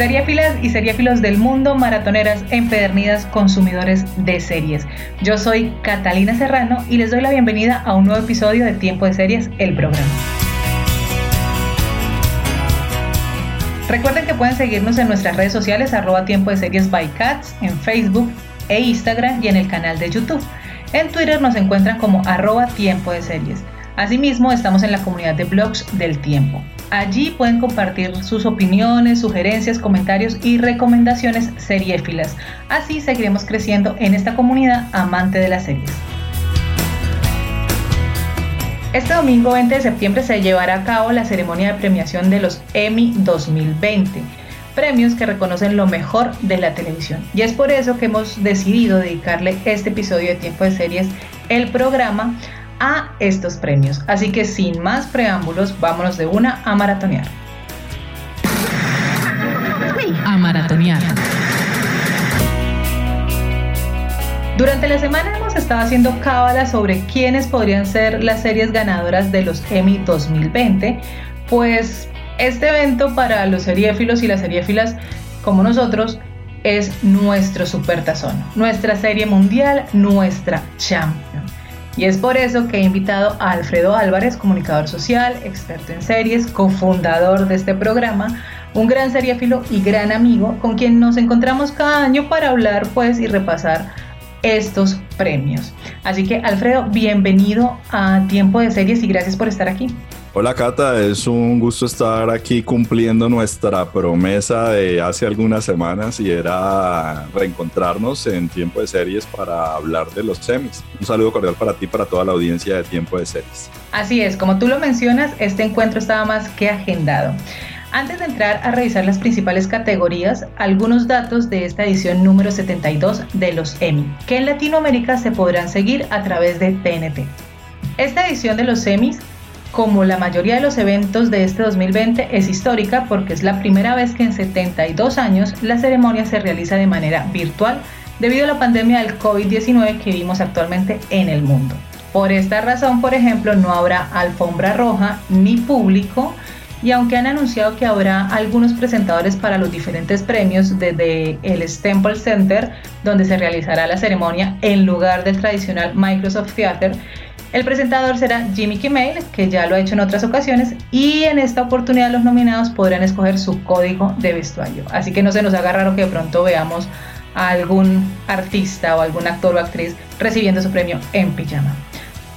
Seriéfilas y seriéfilos del mundo, maratoneras empedernidas, consumidores de series. Yo soy Catalina Serrano y les doy la bienvenida a un nuevo episodio de Tiempo de Series, el programa. Recuerden que pueden seguirnos en nuestras redes sociales arroba tiempo de series by cats, en Facebook e Instagram y en el canal de YouTube. En Twitter nos encuentran como arroba tiempo de series. Asimismo, estamos en la comunidad de blogs del tiempo. Allí pueden compartir sus opiniones, sugerencias, comentarios y recomendaciones seriéfilas. Así seguiremos creciendo en esta comunidad amante de las series. Este domingo 20 de septiembre se llevará a cabo la ceremonia de premiación de los Emmy 2020, premios que reconocen lo mejor de la televisión. Y es por eso que hemos decidido dedicarle este episodio de Tiempo de Series, el programa, a estos premios. Así que sin más preámbulos, vámonos de una a maratonear. A maratonear. Durante la semana hemos estado haciendo cábala sobre quiénes podrían ser las series ganadoras de los Emmy 2020, pues este evento para los seriéfilos y las seriéfilas como nosotros es nuestro supertazón, nuestra serie mundial, nuestra champion. Y es por eso que he invitado a Alfredo Álvarez, comunicador social, experto en series, cofundador de este programa, un gran seriéfilo y gran amigo con quien nos encontramos cada año para hablar pues y repasar estos premios. Así que Alfredo, bienvenido a Tiempo de Series y gracias por estar aquí. Hola Cata, es un gusto estar aquí cumpliendo nuestra promesa de hace algunas semanas y era reencontrarnos en Tiempo de Series para hablar de los semis. Un saludo cordial para ti y para toda la audiencia de Tiempo de Series. Así es, como tú lo mencionas, este encuentro estaba más que agendado. Antes de entrar a revisar las principales categorías, algunos datos de esta edición número 72 de los Emmy, que en Latinoamérica se podrán seguir a través de TNT. Esta edición de los Emmys como la mayoría de los eventos de este 2020 es histórica porque es la primera vez que en 72 años la ceremonia se realiza de manera virtual debido a la pandemia del COVID-19 que vivimos actualmente en el mundo. Por esta razón, por ejemplo, no habrá alfombra roja ni público y aunque han anunciado que habrá algunos presentadores para los diferentes premios desde el Staples Center, donde se realizará la ceremonia en lugar del tradicional Microsoft Theater, el presentador será Jimmy Kimmel, que ya lo ha hecho en otras ocasiones, y en esta oportunidad los nominados podrán escoger su código de vestuario. Así que no se nos haga raro que de pronto veamos a algún artista o algún actor o actriz recibiendo su premio en pijama.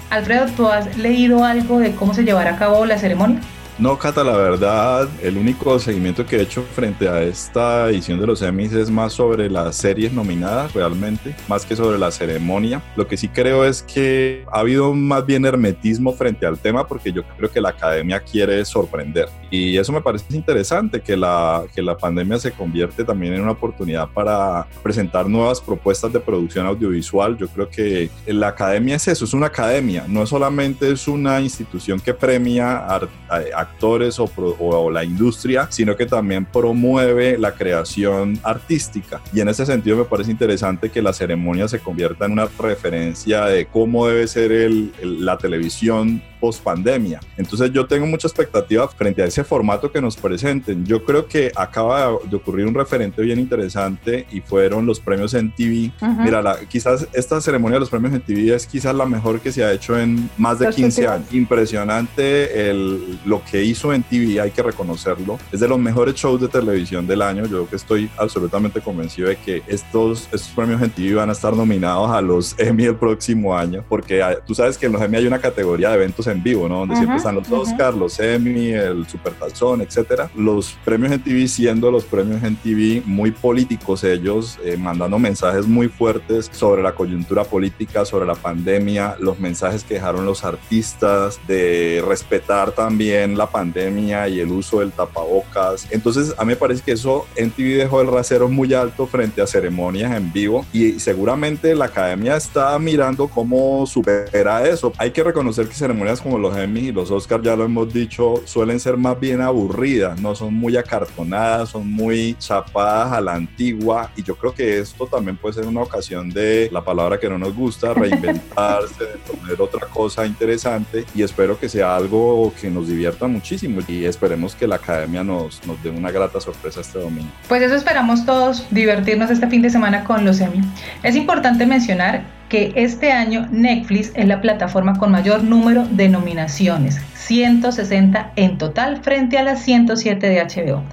Alfredo, ¿tú has leído algo de cómo se llevará a cabo la ceremonia? No, Cata, la verdad, el único seguimiento que he hecho frente a esta edición de los Emmys es más sobre las series nominadas realmente, más que sobre la ceremonia. Lo que sí creo es que ha habido más bien hermetismo frente al tema porque yo creo que la academia quiere sorprender. Y eso me parece interesante, que la, que la pandemia se convierte también en una oportunidad para presentar nuevas propuestas de producción audiovisual. Yo creo que la academia es eso, es una academia, no solamente es una institución que premia a actores o, la industria, sino que también promueve la creación artística. Y en ese sentido me parece interesante que la ceremonia se convierta en una referencia de cómo debe ser la televisión post pandemia. Entonces yo tengo mucha expectativa frente a ese formato que nos presenten. Yo creo que acaba de ocurrir un referente bien interesante y fueron los premios en TV. Mira, quizás esta ceremonia de los premios en TV es quizás la mejor que se ha hecho en más de 15 años. Impresionante el, lo que hizo en TV, hay que reconocerlo. Es de los mejores shows de televisión del año. Yo que estoy absolutamente convencido de que estos, estos premios en TV van a estar nominados a los Emmy el próximo año, porque tú sabes que en los Emmy hay una categoría de eventos en vivo, ¿no? Donde siempre están los Oscars, los Emmy, el Super Tazón, etcétera. Los premios en TV siendo los premios en TV muy políticos ellos, eh, mandando mensajes muy fuertes sobre la coyuntura política, sobre la pandemia, los mensajes que dejaron los artistas de respetar también la pandemia y el uso del tapabocas. Entonces, a mí me parece que eso en TV dejó el rasero muy alto frente a ceremonias en vivo y seguramente la academia está mirando cómo supera eso. Hay que reconocer que ceremonias como los Emmy y los Oscars, ya lo hemos dicho, suelen ser más bien aburridas, no son muy acartonadas, son muy chapadas a la antigua y yo creo que esto también puede ser una ocasión de la palabra que no nos gusta, reinventarse, de poner otra cosa interesante y espero que sea algo que nos divierta muchísimo y esperemos que la academia nos, nos dé una grata sorpresa este domingo. Pues eso esperamos todos, divertirnos este fin de semana con los Emmy. Es importante mencionar que este año Netflix es la plataforma con mayor número de nominaciones, 160 en total frente a las 107 de HBO.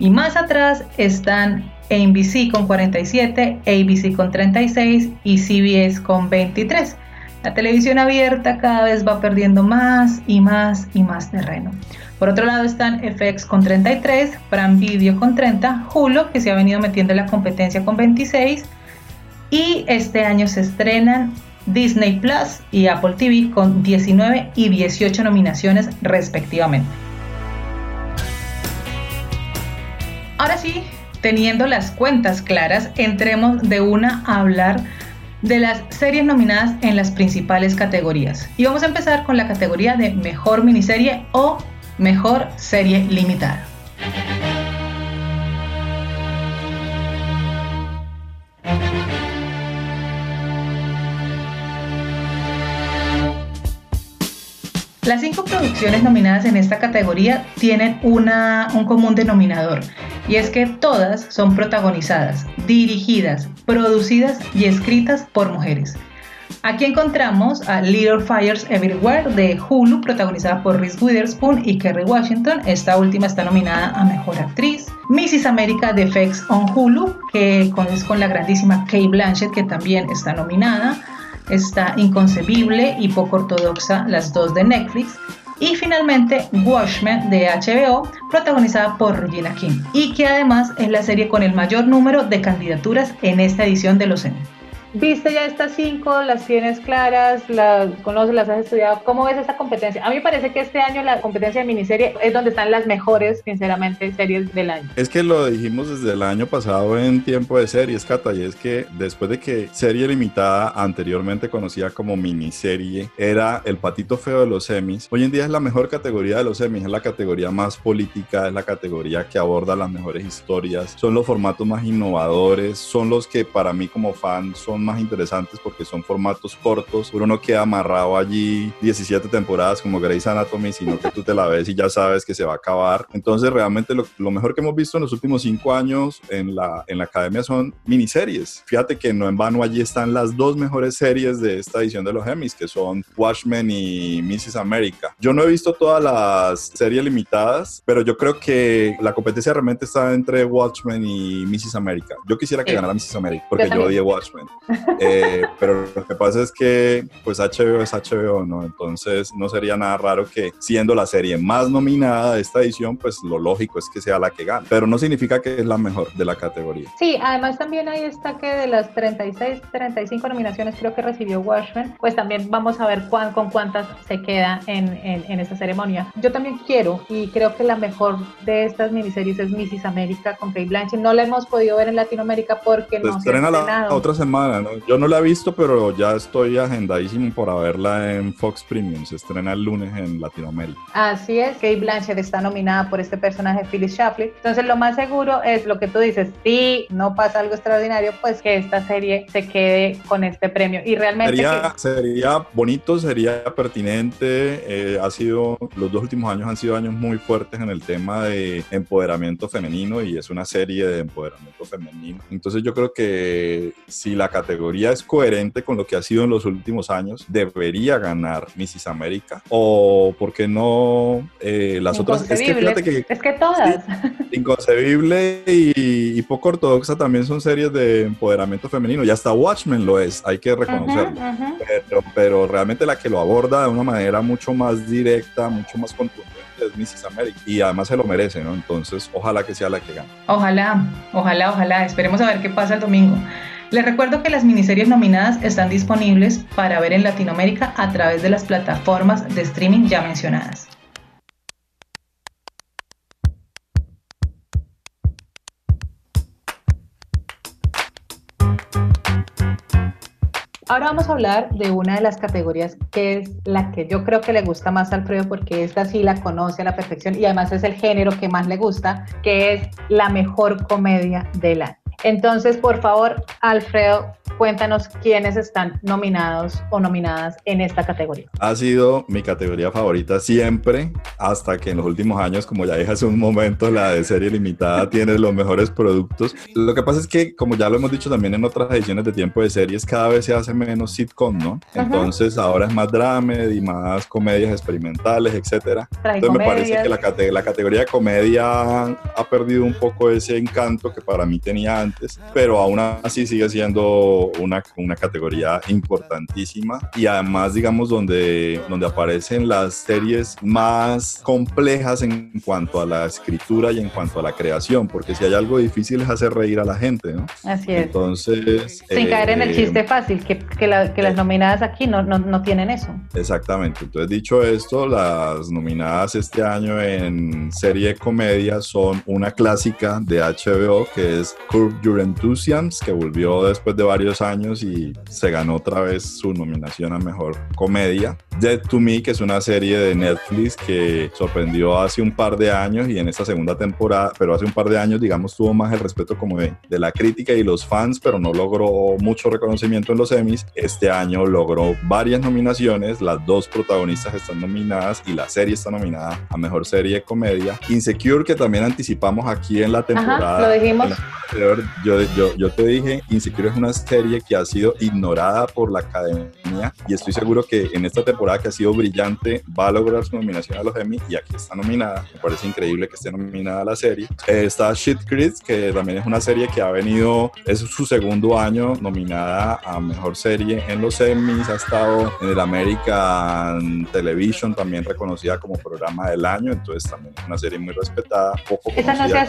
Y más atrás están NBC con 47, ABC con 36 y CBS con 23. La televisión abierta cada vez va perdiendo más y más y más terreno. Por otro lado están FX con 33, Prime Video con 30, Hulu que se ha venido metiendo en la competencia con 26 y este año se estrenan Disney Plus y Apple TV con 19 y 18 nominaciones respectivamente. Ahora sí, teniendo las cuentas claras, entremos de una a hablar de las series nominadas en las principales categorías. Y vamos a empezar con la categoría de mejor miniserie o mejor serie limitada. Las cinco producciones nominadas en esta categoría tienen una, un común denominador, y es que todas son protagonizadas, dirigidas, producidas y escritas por mujeres. Aquí encontramos a Little Fires Everywhere de Hulu, protagonizada por Reese Witherspoon y Kerry Washington. Esta última está nominada a Mejor Actriz. Mrs. America de FX on Hulu, que es con la grandísima Kate Blanchett, que también está nominada está Inconcebible y Poco Ortodoxa, las dos de Netflix. Y finalmente Watchmen de HBO, protagonizada por Regina King, y que además es la serie con el mayor número de candidaturas en esta edición de los Emmy. ¿Viste ya estas cinco? ¿Las tienes claras? ¿Las conoces? ¿Las has estudiado? ¿Cómo ves esta competencia? A mí me parece que este año la competencia de miniserie es donde están las mejores, sinceramente, series del año. Es que lo dijimos desde el año pasado en tiempo de series, Cata, y es que después de que serie limitada, anteriormente conocida como miniserie, era el patito feo de los semis, hoy en día es la mejor categoría de los semis, es la categoría más política, es la categoría que aborda las mejores historias, son los formatos más innovadores, son los que para mí como fan son más interesantes porque son formatos cortos. Uno no queda amarrado allí 17 temporadas como Grey's Anatomy, sino que tú te la ves y ya sabes que se va a acabar. Entonces, realmente lo, lo mejor que hemos visto en los últimos cinco años en la, en la academia son miniseries. Fíjate que no en vano allí están las dos mejores series de esta edición de los Emmys, que son Watchmen y Mrs. America. Yo no he visto todas las series limitadas, pero yo creo que la competencia realmente está entre Watchmen y Mrs. America. Yo quisiera que ganara Mrs. America, porque yo, yo odié Watchmen. Eh, pero lo que pasa es que pues HBO es HBO, ¿no? Entonces no sería nada raro que siendo la serie más nominada de esta edición, pues lo lógico es que sea la que gane. Pero no significa que es la mejor de la categoría. Sí, además también ahí está que de las 36, 35 nominaciones creo que recibió Watchmen, pues también vamos a ver cuán, con cuántas se queda en, en, en esta ceremonia. Yo también quiero y creo que la mejor de estas miniseries es Mrs. América con Kate Blanchett. No la hemos podido ver en Latinoamérica porque no se, estrena la otra semana, Yo no la he visto, pero ya estoy agendadísimo para verla en Fox Premium. Se estrena el lunes en Latinoamérica. Así es, Kate Blanchett está nominada por este personaje Phyllis Schlafly. Entonces lo más seguro es lo que tú dices, si no pasa algo extraordinario, pues que esta serie se quede con este premio. Y realmente... Sería, sería bonito, sería pertinente. Eh, ha sido, los dos últimos años han sido años muy fuertes en el tema de empoderamiento femenino y es una serie de empoderamiento femenino. Entonces yo creo que si la categoría es coherente con lo que ha sido en los últimos años, debería ganar Mrs. América o por qué no eh, las otras. Es que fíjate que. Es que todas. inconcebible y, poco ortodoxa también son series de empoderamiento femenino. Y hasta Watchmen lo es, hay que reconocerlo. Pero, pero realmente la que lo aborda de una manera mucho más directa, mucho más contundente es Mrs. América y además se lo merece, ¿no? Entonces, ojalá que sea la que gane. Ojalá, ojalá, ojalá. Esperemos a ver qué pasa el domingo. Les recuerdo que las miniseries nominadas están disponibles para ver en Latinoamérica a través de las plataformas de streaming ya mencionadas. Ahora vamos a hablar de una de las categorías que es la que yo creo que le gusta más a Alfredo porque esta sí la conoce a la perfección y además es el género que más le gusta, que es la mejor comedia del año. Entonces, por favor, Alfredo, cuéntanos quiénes están nominados o nominadas en esta categoría. Ha sido mi categoría favorita siempre, hasta que en los últimos años, como ya dije hace un momento, la de serie limitada tiene los mejores productos. Lo que pasa es que, como ya lo hemos dicho también en otras ediciones de tiempo de series, cada vez se hace menos sitcom, ¿no? Entonces ahora es más drama y más comedias experimentales, etcétera. Entonces me parece que la, la categoría de comedia ha perdido un poco ese encanto que para mí tenía antes, pero aún así sigue siendo una, una categoría importantísima y además, digamos, donde, donde aparecen las series más complejas en cuanto a la escritura y en cuanto a la creación, porque si hay algo difícil es hacer reír a la gente, ¿no? Así es. Entonces... Sin caer en el eh, chiste fácil, que, que, las eh, nominadas aquí no, no, no tienen eso. Exactamente. Entonces, dicho esto, las nominadas este año en serie de comedia son una clásica de HBO que es Curb Your Enthusiasm, que volvió después de varios años y se ganó otra vez su nominación a Mejor Comedia. Dead to Me, que es una serie de Netflix que sorprendió hace un par de años y en esta segunda temporada, pero hace un par de años, digamos, tuvo más el respeto como de, de la crítica y los fans, pero no logró mucho reconocimiento en los Emmys. Este año logró varias nominaciones, las dos protagonistas están nominadas y la serie está nominada a Mejor Serie de Comedia. Insecure, que también anticipamos aquí en la temporada. lo dijimos. Yo, yo, yo te dije, Insecure es una serie que ha sido ignorada por la academia y estoy seguro que en esta temporada que ha sido brillante va a lograr su nominación a los Emmy y aquí está nominada. Me parece increíble que esté nominada la serie. Eh, está Shit Creek, que también es una serie que ha venido, es su segundo año nominada a Mejor Serie en los Emmys, ha estado en el American Television, también reconocida como programa del año, entonces también es una serie muy respetada, poco Esta no se, ha,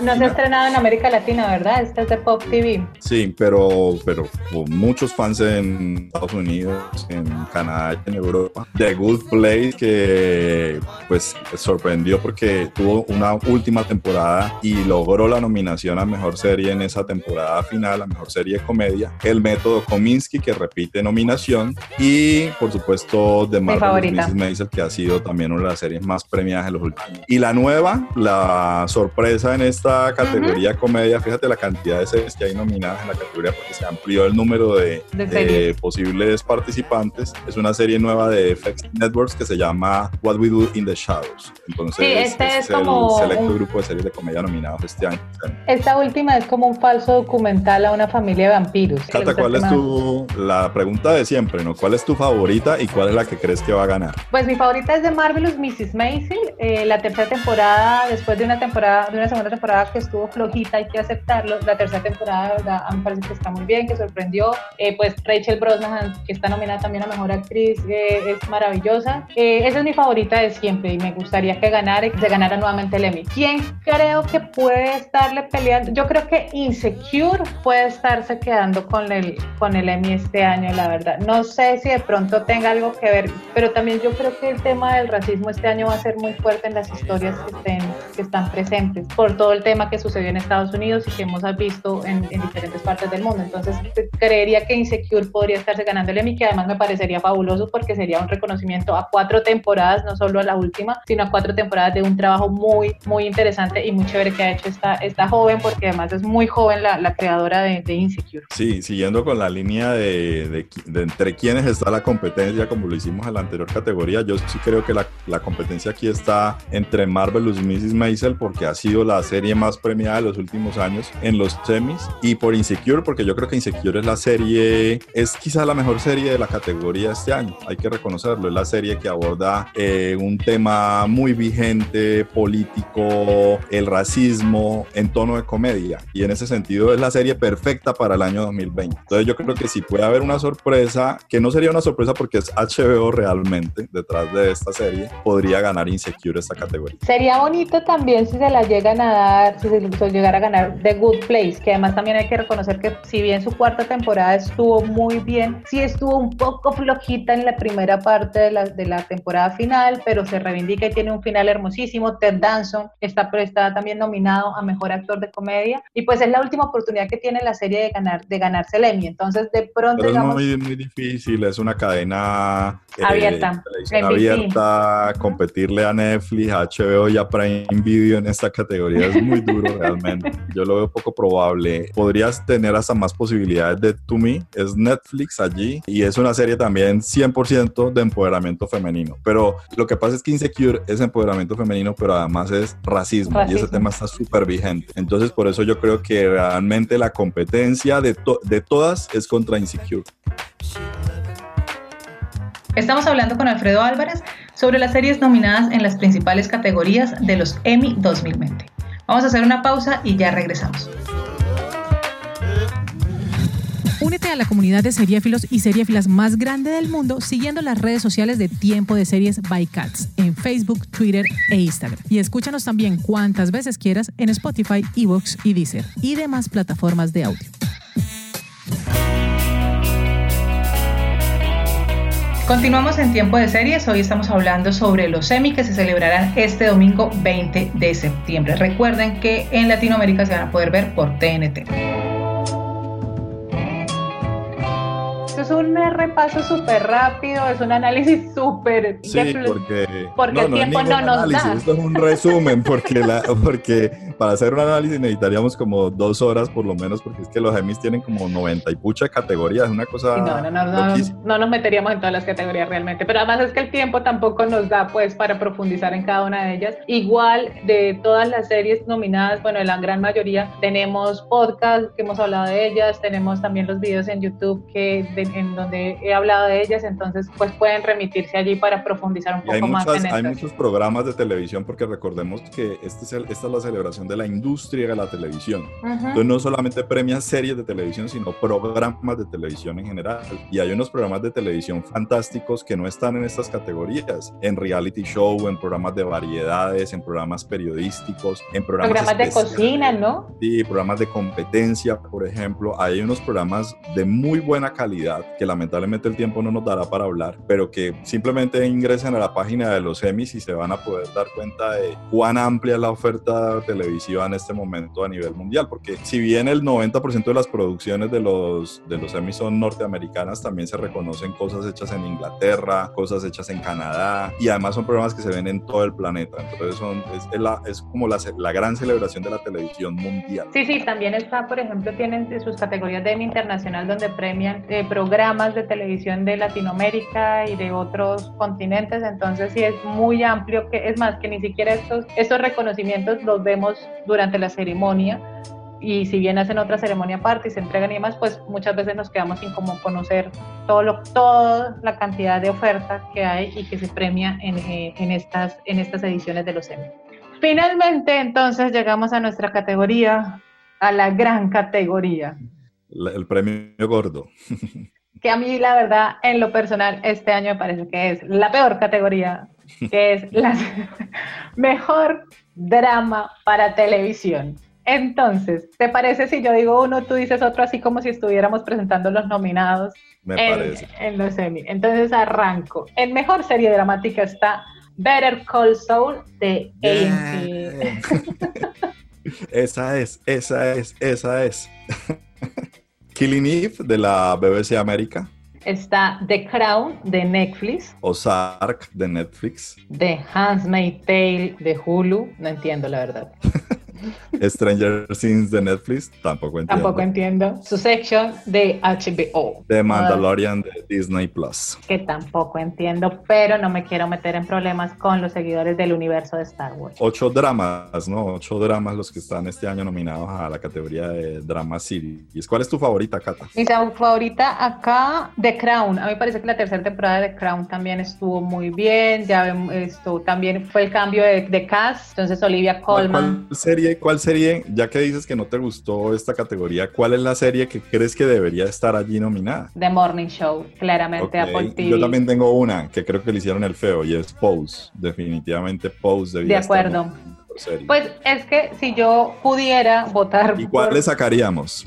no se ha estrenado en América Latina, ¿verdad? Esta es de Pop TV. Sí, pero pero con muchos fans en Estados Unidos, en Canadá y en Europa. The Good Place, que pues sorprendió porque tuvo una última temporada y logró la nominación a Mejor Serie en esa temporada final, a Mejor Serie de Comedia. El Método Kominsky, que repite nominación. Y, por supuesto, The Marvelous Mrs. Maisel, que ha sido también una de las series más premiadas en los últimos años. Y la nueva, la sorpresa en esta categoría comedia, fíjate la cantidad de series que hay nominadas en la categoría porque se amplió el número de, posibles participantes. Es una serie nueva de FX Networks que se llama What We Do in the Shadows. Entonces, sí, este es, como el selecto grupo de series de comedia nominados este año. Esta última es como un falso documental a una familia de vampiros. Cata, ¿cuál es tu, la pregunta de siempre, ¿no? ¿Cuál es tu favorita y cuál es la que crees que va a ganar? Pues mi favorita es de Marvelous Mrs. Maisel, eh, la tercera temporada, después de una temporada, de una segunda temporada que estuvo flojita, hay que aceptarlo, la tercera temporada, verdad, me parece que está muy bien, que sorprendió. Eh, pues Rachel Brosnahan, que está nominada también a Mejor Actriz, eh, es maravillosa. Eh, esa es mi favorita de siempre y me gustaría que ganara, que ganara nuevamente el Emmy. ¿Quién creo que puede estarle peleando? Yo creo que Insecure puede estarse quedando con el, con el Emmy este año, la verdad. No sé si de pronto tenga algo que ver, pero también yo creo que el tema del racismo este año va a ser muy fuerte en las historias que, estén, que están presentes por todo el tema que sucedió en Estados Unidos y que hemos visto en, en diferentes partes del mundo. Entonces, creería que Insecure podría estarse ganando el Emmy, que además me parecería fabuloso porque sería un reconocimiento a cuatro temporadas, no solo a la última, sino a cuatro temporadas de un trabajo muy, muy interesante y muy chévere que ha hecho esta, esta joven, porque además es muy joven la, la creadora de, de, Insecure. Sí, siguiendo con la línea de, de, entre quienes está la competencia, como lo hicimos en la anterior categoría, yo sí creo que la, la competencia aquí está entre Marvelous Mrs. Maisel porque ha sido la serie más premiada de los últimos años en los semis y por Insecure porque yo creo que Insecure es la serie, es quizá la mejor serie de la categoría este año, hay que reconocerlo, es la serie que aborda eh, un tema muy vigente, político, el racismo en tono de comedia y en ese sentido es la serie perfecta para el año 2020. Entonces yo creo que si puede haber una sorpresa, que no sería una sorpresa porque es HBO realmente detrás de esta serie, podría ganar Insecure esta categoría. Sería bonito también si se la llegan a dar, si se llegara a ganar The Good Place, que además también hay que reconocer que si bien su cuarta temporada estuvo muy bien, sí estuvo un poco flojita en la primera parte de la, de la temporada final, pero se reivindica y tiene un final hermosísimo. Ted Danson está, está también nominado a Mejor Actor de Comedia y pues es la última oportunidad que tiene la serie de ganar de ganarse el Emmy. Entonces de pronto... es muy, muy difícil, es una cadena eh, abierta, abierta, competirle a Netflix, a HBO y a Prime Video en esta categoría es muy duro realmente. Yo lo veo poco probable. Podrías tener hasta más posibilidades de To Me, es Netflix allí y es una serie también 100% de empoderamiento femenino. Pero lo que pasa es que Insecure es empoderamiento femenino, pero además es racismo, y ese tema está súper vigente. Entonces por eso yo creo que realmente la competencia de, de todas es contra Insecure. Estamos hablando con Alfredo Álvarez sobre las series nominadas en las principales categorías de los Emmy 2020. Vamos a hacer una pausa y ya regresamos. Únete a la comunidad de seriéfilos y seriéfilas más grande del mundo siguiendo las redes sociales de Tiempo de Series by Cats en Facebook, Twitter e Instagram. Y escúchanos también cuantas veces quieras en Spotify, Evox y Deezer y demás plataformas de audio. Continuamos en tiempo de series. Hoy estamos hablando sobre los Emmy que se celebrarán este domingo 20 de septiembre. Recuerden que en Latinoamérica se van a poder ver por TNT. Es un repaso súper rápido, es un análisis súper... Sí, porque, porque el tiempo no, nos da. Esto es un resumen, porque, la, porque para hacer un análisis necesitaríamos como dos horas por lo menos, porque es que los Emmys tienen como 90 y pucha categorías, es una cosa... No, no, no, no, no, nos meteríamos en todas las categorías realmente, pero además es que el tiempo tampoco nos da pues para profundizar en cada una de ellas. Igual de todas las series nominadas, bueno, en la gran mayoría tenemos podcasts que hemos hablado de ellas, tenemos también los videos en YouTube que en donde he hablado de ellas, entonces pues pueden remitirse allí para profundizar un poco más en Hay muchos programas de televisión porque recordemos que este es esta es la celebración de la industria de la televisión. Entonces no solamente premia series de televisión, sino programas de televisión en general. Y hay unos programas de televisión fantásticos que no están en estas categorías, en reality show, en programas de variedades, en programas periodísticos, en programas, programas de cocina, ¿no? Sí, programas de competencia, por ejemplo. Hay unos programas de muy buena calidad que lamentablemente el tiempo no nos dará para hablar, pero que simplemente ingresen a la página de los Emmys y se van a poder dar cuenta de cuán amplia es la oferta televisiva en este momento a nivel mundial, porque si bien el 90% de las producciones de los, de los Emmys son norteamericanas, también se reconocen cosas hechas en Inglaterra, cosas hechas en Canadá, y además son programas que se ven en todo el planeta, entonces son, es, la, es como la, la gran celebración de la televisión mundial. Sí, sí, también está, por ejemplo, tienen sus categorías de Internacional donde premian eh, programas más de televisión de Latinoamérica y de otros continentes, entonces sí es muy amplio, que es más que ni siquiera estos, estos reconocimientos los vemos durante la ceremonia y si bien hacen otra ceremonia aparte y se entregan y demás, pues muchas veces nos quedamos sin como conocer todo lo, toda la cantidad de oferta que hay y que se premia en, eh, en estas, en estas ediciones de los Emmy. Finalmente, entonces llegamos a nuestra categoría, a la gran categoría. el premio gordo. que a mí la verdad, en lo personal, este año me parece que es la peor categoría, que es la mejor drama para televisión. Entonces, ¿te parece si yo digo uno, tú dices otro, así como si estuviéramos presentando los nominados en, en, los Emmy? Entonces arranco. En mejor serie dramática está Better Call Saul de AMC. esa es, esa es, esa es. Killing Eve de la BBC América. Está The Crown de Netflix. Ozark de Netflix. The Handmaid's Tale de Hulu. No entiendo la verdad. Stranger Things de Netflix, tampoco entiendo. Tampoco entiendo. Su section de HBO. The Mandalorian de Disney Plus. Que tampoco entiendo, pero no me quiero meter en problemas con los seguidores del universo de Star Wars. Ocho dramas, ¿no? Ocho dramas los que están este año nominados a la categoría de Drama Series. ¿Cuál es tu favorita, Cata? Mi favorita acá, The Crown. A mí parece que la tercera temporada de The Crown también estuvo muy bien. Ya esto también fue el cambio de, de cast. Entonces Olivia Colman. ¿Cuál serie, ¿Cuál serie, ya que dices que no te gustó esta categoría, cuál es la serie que crees que debería estar allí nominada? The Morning Show, claramente Apple TV. Yo también tengo una que creo que le hicieron el feo y es Pose. Definitivamente Pose debería De acuerdo. Pues es que si yo pudiera votar. ¿Y cuál le sacaríamos?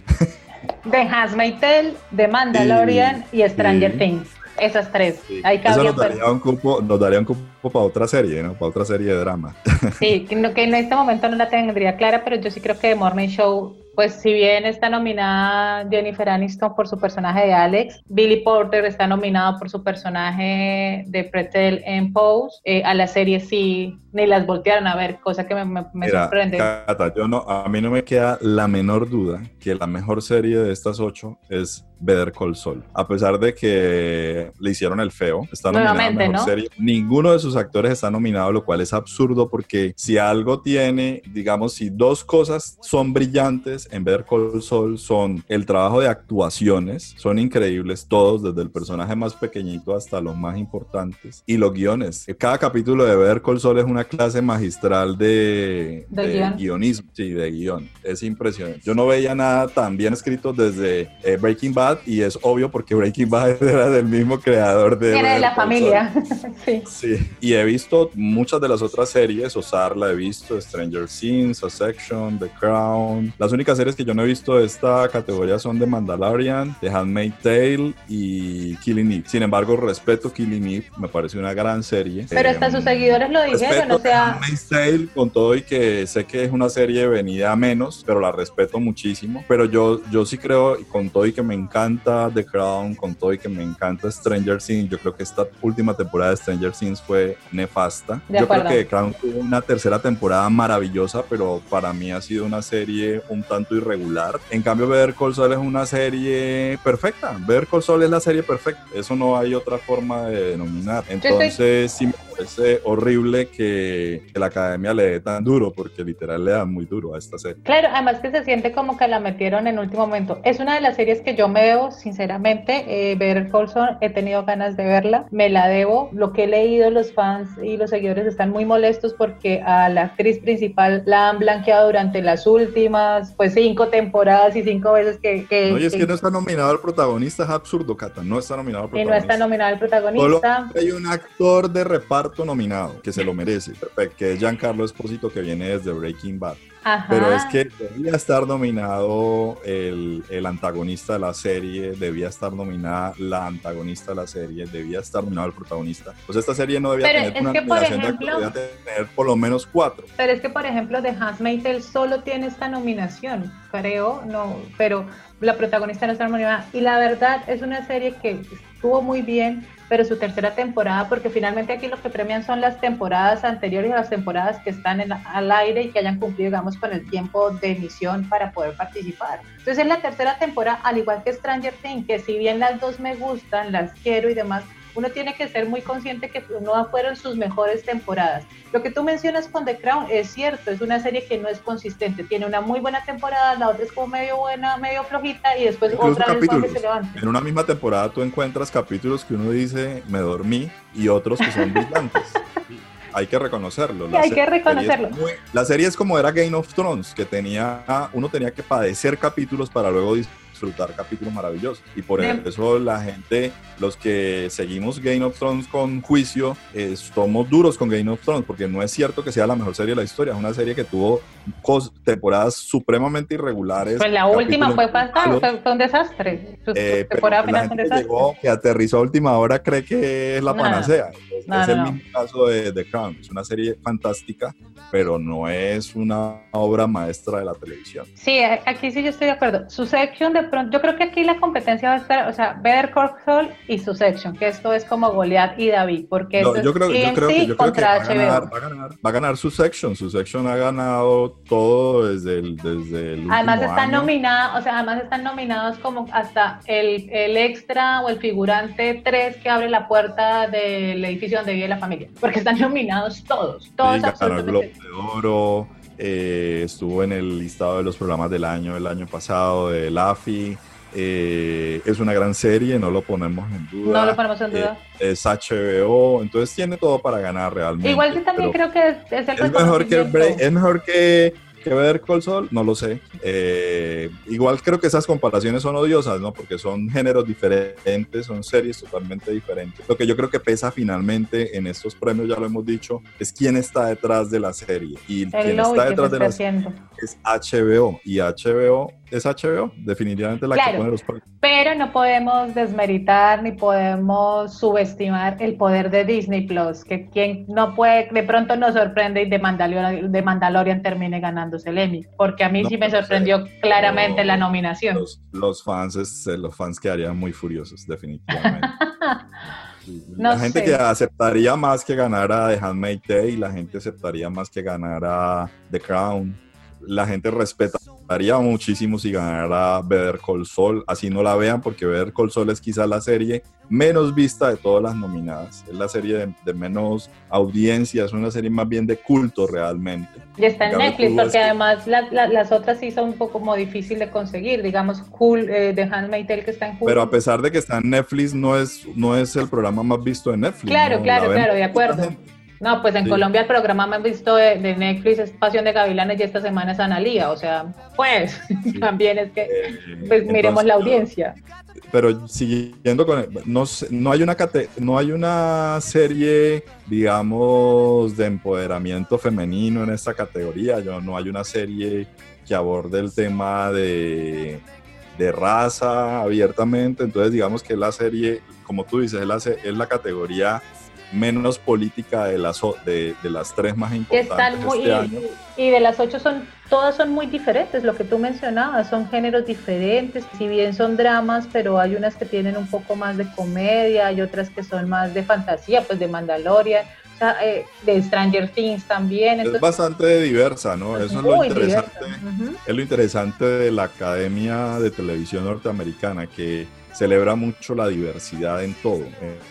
The Handmaid's Tale, The Mandalorian y, Stranger Things. Esas tres. Eso nos daría, un cupo, nos daría un cupo para otra serie, ¿no? Para otra serie de drama. Sí, que, en este momento no la tendría clara, pero yo sí creo que The Morning Show pues si bien está nominada Jennifer Aniston por su personaje de Alex, Billy Porter está nominado por su personaje de Pretel en Pose, eh, a la serie sí ni las voltearon a ver, cosa que me, me, sorprende. Cata, yo no, a mí no me queda la menor duda que la mejor serie de estas ocho es Better Call Saul. A pesar de que le hicieron el feo, está nominada mejor ¿no? serie. Ninguno de sus actores está nominado, lo cual es absurdo porque si algo tiene, digamos, si dos cosas son brillantes en Better Call Saul son el trabajo de actuaciones, son increíbles todos, desde el personaje más pequeñito hasta los más importantes, y los guiones. Cada capítulo de Better Call Saul es una clase magistral de, guionismo, sí, de guion. Es impresionante. Yo no veía nada tan bien escrito desde eh, Breaking Bad y es obvio porque Breaking Bad era del mismo creador de... Era de la familia, sí. Sí, y he visto muchas de las otras series, Osar la he visto, Stranger Things, A Section, The Crown. Las únicas series que yo no he visto de esta categoría son The Mandalorian, The Handmaid's Tale y Killing Eve. Sin embargo, respeto Killing Eve, me parece una gran serie. Pero hasta sus em, seguidores lo dijeron, o sea... Handmaid's Tale, con todo y que sé que es una serie venida a menos, pero la respeto muchísimo. Pero yo, yo sí creo, con todo y que me encanta The Crown, con todo y que me encanta Stranger Things, yo creo que esta última temporada de Stranger Things fue nefasta. yo creo que The Crown tuvo una tercera temporada maravillosa, pero para mí ha sido una serie un tanto irregular. En cambio, Better Call Saul es una serie perfecta. Better Call Saul es la serie perfecta. Eso no hay otra forma de denominar. Entonces, sí me parece horrible que, la academia le dé tan duro, porque literal le da muy duro a esta serie. Claro, además que se siente como que la metieron en último momento. Es una de las series que yo me debo, sinceramente. Eh, Call Saul, he tenido ganas de verla. Me la debo. Lo que he leído, los fans y los seguidores están muy molestos porque a la actriz principal la han blanqueado durante las últimas, pues cinco temporadas y cinco veces que... que no, y es que, no está nominado el protagonista, es absurdo, Cata, no está nominado el protagonista. Y no está nominado el protagonista. hay un actor de reparto nominado, que se lo merece, que es Giancarlo Esposito, que viene desde Breaking Bad. Pero es que debía estar nominado el, el, antagonista de la serie, debía estar nominada la antagonista de la serie, debía estar nominado el protagonista. Pues esta serie no debía tener una nominación debía tener por lo menos cuatro. Pero es que, por ejemplo, The Handmaid's Tale solo tiene esta nominación, creo, no, pero la protagonista no está nominada. Y la verdad es una serie que estuvo muy bien, pero su tercera temporada, porque finalmente aquí lo que premian son las temporadas anteriores a las temporadas que están en, al aire y que hayan cumplido, digamos, con el tiempo de emisión para poder participar. Entonces, en la tercera temporada, al igual que Stranger Things, que si bien las dos me gustan, las quiero y demás, uno tiene que ser muy consciente que no fueron sus mejores temporadas. Lo que tú mencionas con The Crown es cierto, es una serie que no es consistente. Tiene una muy buena temporada, la otra es como medio buena, medio flojita y después otra vez se levanta. En una misma temporada tú encuentras capítulos que uno dice, me dormí, y otros que son brillantes. hay que reconocerlo. hay que reconocerlo. la serie es como era Game of Thrones, que tenía, uno tenía que padecer capítulos para luego disfrutar capítulos maravillosos. Y por eso la gente, los que seguimos Game of Thrones con juicio, somos duros con Game of Thrones, porque no es cierto que sea la mejor serie de la historia. Es una serie que tuvo temporadas supremamente irregulares. Pues la última fue, fue, un desastre. Eh, la gente que, llegó, que aterrizó a última hora cree que es la panacea. es, el mismo caso de The Crown. Es una serie fantástica, pero no es una obra maestra de la televisión. Sí, aquí sí yo estoy de acuerdo. Su section de pronto, yo creo que aquí la competencia va a estar, o sea, Better Saul y su section, que esto es como Goliath y David, porque yo, creo, yo creo que, yo creo que va, a ganar, va, a ganar, va, a ganar, su section. Su section ha ganado todo desde el, desde el Además están nominados, o sea, además están nominados como hasta el, el extra o el figurante 3 que abre la puerta del edificio donde vive la familia, porque están nominados todos, todos sí, el Globo de Oro, eh, estuvo en el listado de los programas del año el año pasado de AFI. Eh, es una gran serie, no lo ponemos en duda. No lo ponemos en duda. Eh, es HBO, entonces tiene todo para ganar realmente. Igual que también creo que es, es el es mejor que Es mejor que que ver Col Sol, no lo sé. Eh, igual creo que esas comparaciones son odiosas, ¿no? Porque son géneros diferentes, son series totalmente diferentes. Lo que yo creo que pesa finalmente en estos premios, ya lo hemos dicho, es quién está detrás de la serie. Y quién está detrás de la serie es HBO. Y HBO es HBO, definitivamente la que pone los premios. Pero no podemos desmeritar ni podemos subestimar el poder de Disney Plus, que quien no puede, de pronto nos sorprende y de Mandalorian, de Mandalorian termine ganándose el Emmy, porque a mí sí me sorprendió claramente la nominación. Los, fans, los fans quedarían muy furiosos, definitivamente. la gente que aceptaría más que ganara The Handmaid's Tale, la gente aceptaría más que ganara The Crown la gente respetaría muchísimo si ganara Better Call Saul, así no la vean, porque Better Call Saul es quizás la serie menos vista de todas las nominadas. Es la serie de, menos audiencia, es una serie más bien de culto realmente. Y está en Netflix, porque además las otras sí son un poco como difícil de conseguir, digamos, cool, eh, The Handmaid's Tale que está en Hulu. Pero a pesar de que está en Netflix, no es, no es el programa más visto de Netflix. Claro, claro, claro, de acuerdo. No, pues en Colombia el programa más visto de, Netflix es Pasión de Gavilanes y esta semana es Analía, o sea, pues también es que eh, pues, miremos la audiencia. Pero siguiendo con, no, no, hay una no hay una serie, digamos, de empoderamiento femenino en esta categoría, Yo, no hay una serie que aborde el tema de, de raza abiertamente, entonces digamos que la serie, como tú dices, es la, es la categoría menos política de las, de, de las tres más importantes este año. Y, de las ocho son, todas son muy diferentes, lo que tú mencionabas, son géneros diferentes, si bien son dramas, pero hay unas que tienen un poco más de comedia, hay otras que son más de fantasía, pues de Mandalorian, eh, de Stranger Things también. Es bastante diversa, ¿no? Eso es lo interesante. Es lo interesante de la Academia de Televisión Norteamericana, que celebra mucho la diversidad en todo,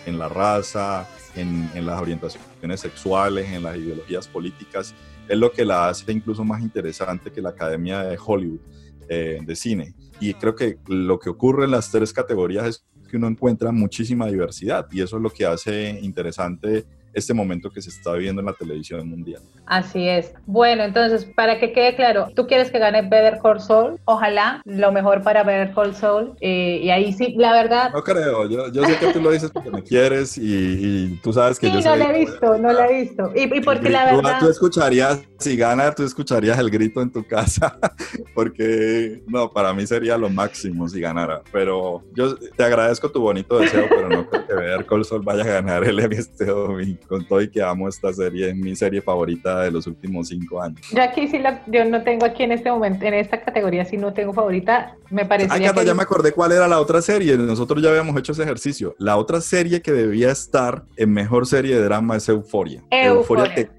en la raza, en, las orientaciones sexuales, en las ideologías políticas, es lo que la hace incluso más interesante que la Academia de Hollywood eh, de Cine. Y creo que lo que ocurre en las tres categorías es que uno encuentra muchísima diversidad y eso es lo que hace interesante este momento que se está viviendo en la televisión mundial. Así es. Bueno, entonces, para que quede claro, tú quieres que gane Better Call Saul, ojalá, lo mejor para Better Call Saul, eh, y ahí sí, la verdad... No creo, yo, yo sé que tú lo dices porque me quieres y, tú sabes que sí, yo... no lo he visto, no lo he visto. Y, porque la verdad... Tú escucharías, si gana, tú escucharías el grito en tu casa, porque, no, para mí sería lo máximo si ganara, pero yo te agradezco tu bonito deseo, pero no creo que Better Call Saul vaya a ganar el Emmy este domingo con todo y que amo esta serie, es mi serie favorita de los últimos cinco años. Yo aquí sí, la, yo no tengo aquí en este momento, en esta categoría sí no tengo favorita, me parece. Ay, Cata, ya me acordé cuál era la otra serie, nosotros ya habíamos hecho ese ejercicio. La otra serie que debía estar en mejor serie de drama es Euforia. Euforia.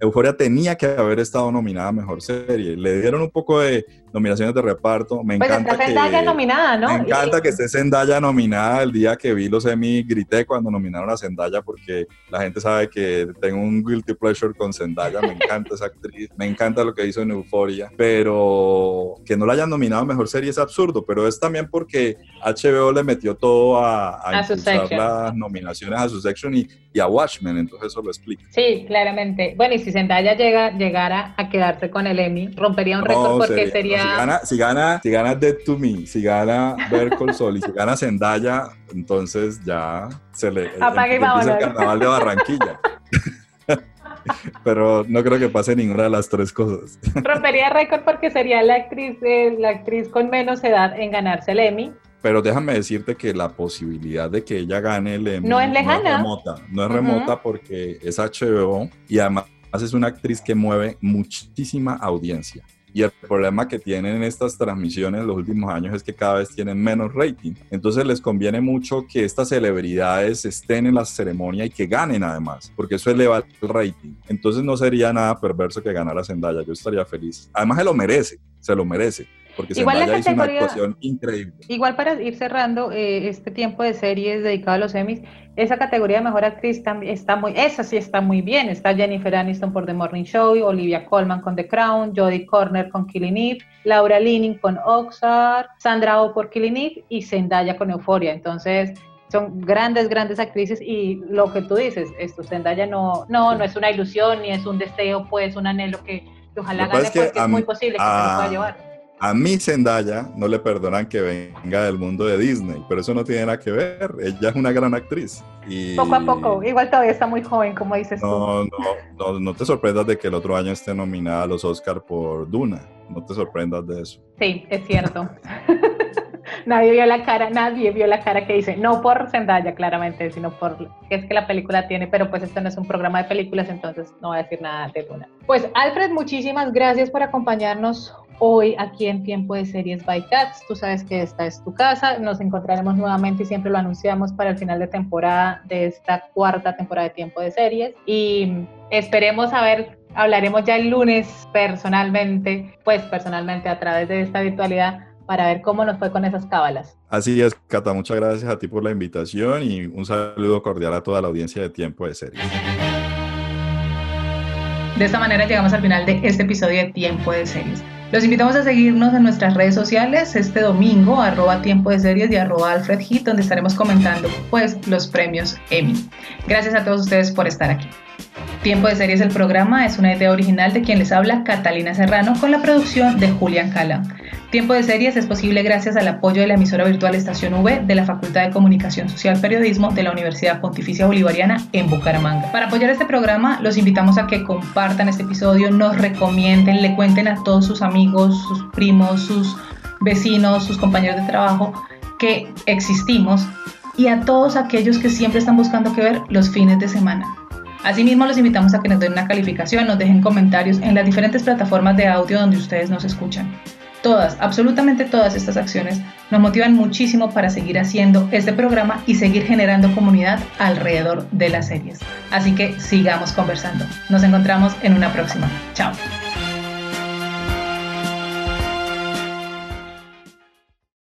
Euforia tenía que haber estado nominada a mejor serie. Le dieron un poco de nominaciones de reparto. Me pues encanta que nominada, ¿no? Me encanta que esté Zendaya nominada. El día que vi los Emmy grité cuando nominaron a Zendaya porque la gente sabe que tengo un guilty pleasure con Zendaya. Me encanta esa actriz. Me encanta lo que hizo en Euforia. Pero que no la hayan nominado a mejor serie es absurdo. Pero es también porque HBO le metió todo a, a, las nominaciones a su section y, y, a Watchmen. Entonces eso lo explica. Sí, claramente. Bueno, y si Zendaya llega, llegara a quedarse con el Emmy, rompería un récord porque sería si gana, si gana, si gana Dead to Me, si gana Berkol Sol y si gana Zendaya, entonces ya se le Apague el carnaval de Barranquilla. Pero no creo que pase ninguna de las tres cosas. Rompería récord porque sería la actriz, eh, la actriz con menos edad en ganarse el Emmy pero déjame decirte que la posibilidad de que ella gane el Emmy no es lejana. No es remota, no es remota porque es HBO y además es una actriz que mueve muchísima audiencia. Y el problema que tienen estas transmisiones en los últimos años es que cada vez tienen menos rating. Entonces les conviene mucho que estas celebridades estén en la ceremonia y que ganen además, porque eso eleva el rating. Entonces no sería nada perverso que ganara Zendaya. Yo estaría feliz. Además se lo merece, se lo merece porque igual Zendaya hizo una actuación increíble. Igual para ir cerrando eh, este tiempo de series dedicado a los Emmys, esa categoría de mejor actriz también está muy, esa sí está muy bien. Está Jennifer Aniston por The Morning Show, Olivia Colman con The Crown, Jodie Corner con Killing Eve, Laura Linney con Oxford, Sandra Oh por Killing Eve y Zendaya con Euphoria. Entonces, son grandes, grandes actrices y lo que tú dices, esto Zendaya no, no, no es una ilusión ni es un deseo, pues un anhelo que, ojalá gane porque es muy posible que se lo pueda llevar a mí Zendaya no le perdonan que venga del mundo de Disney, pero eso no tiene nada que ver. Ella es una gran actriz. Y... Poco a poco, igual todavía está muy joven, como dices no, tú. No, no, no te sorprendas de que el otro año esté nominada a los Oscars por Duna. No te sorprendas de eso. Sí, es cierto. nadie vio la cara, nadie vio la cara que dice, no por Zendaya claramente, sino por que es que la película tiene, pero pues esto no es un programa de películas, entonces no voy a decir nada de Duna. Pues Alfred, muchísimas gracias por acompañarnos hoy aquí en Tiempo de Series by Cats. Tú sabes que esta es tu casa. Nos encontraremos nuevamente y siempre lo anunciamos para el final de temporada de esta cuarta temporada de Tiempo de Series. Y esperemos a ver, hablaremos ya el lunes personalmente, pues personalmente a través de esta virtualidad para ver cómo nos fue con esas cábalas. Así es, Cata, muchas gracias a ti por la invitación y un saludo cordial a toda la audiencia de Tiempo de Series. De esta manera llegamos al final de este episodio de Tiempo de Series. Los invitamos a seguirnos en nuestras redes sociales este domingo, arroba tiempo de series y arroba Alfred Hit, donde estaremos comentando pues los premios Emmy. Gracias a todos ustedes por estar aquí. Tiempo de Series, el programa, es una idea original de quien les habla, Catalina Serrano, con la producción de Julián Cala. Tiempo de Series es posible gracias al apoyo de la emisora virtual Estación V de la Facultad de Comunicación Social Periodismo de la Universidad Pontificia Bolivariana en Bucaramanga. Para apoyar este programa, los invitamos a que compartan este episodio, nos recomienden, le cuenten a todos sus amigos, sus primos, sus vecinos, sus compañeros de trabajo que existimos y a todos aquellos que siempre están buscando que ver los fines de semana. Asimismo, los invitamos a que nos den una calificación, nos dejen comentarios en las diferentes plataformas de audio donde ustedes nos escuchan. Todas, absolutamente todas estas acciones nos motivan muchísimo para seguir haciendo este programa y seguir generando comunidad alrededor de las series. Así que sigamos conversando. Nos encontramos en una próxima. Chao.